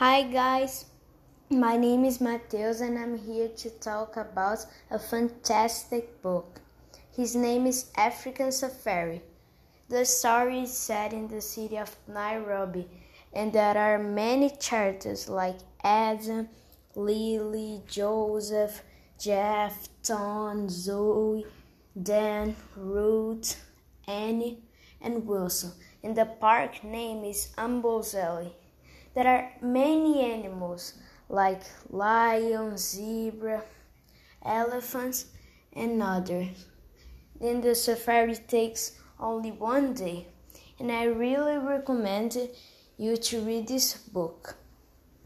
Hi guys, my name is Mateus and I'm here to talk about a fantastic book. His name is African Safari. The story is set in the city of Nairobi and there are many characters like Adam, Lily, Joseph, Jeff, Tom, Zoe, Dan, Ruth, Annie, and Wilson. And the park name is Amboseli. There are many animals like lion, zebra, elephants, and others. Then the safari takes only one day, and I really recommend you to read this book.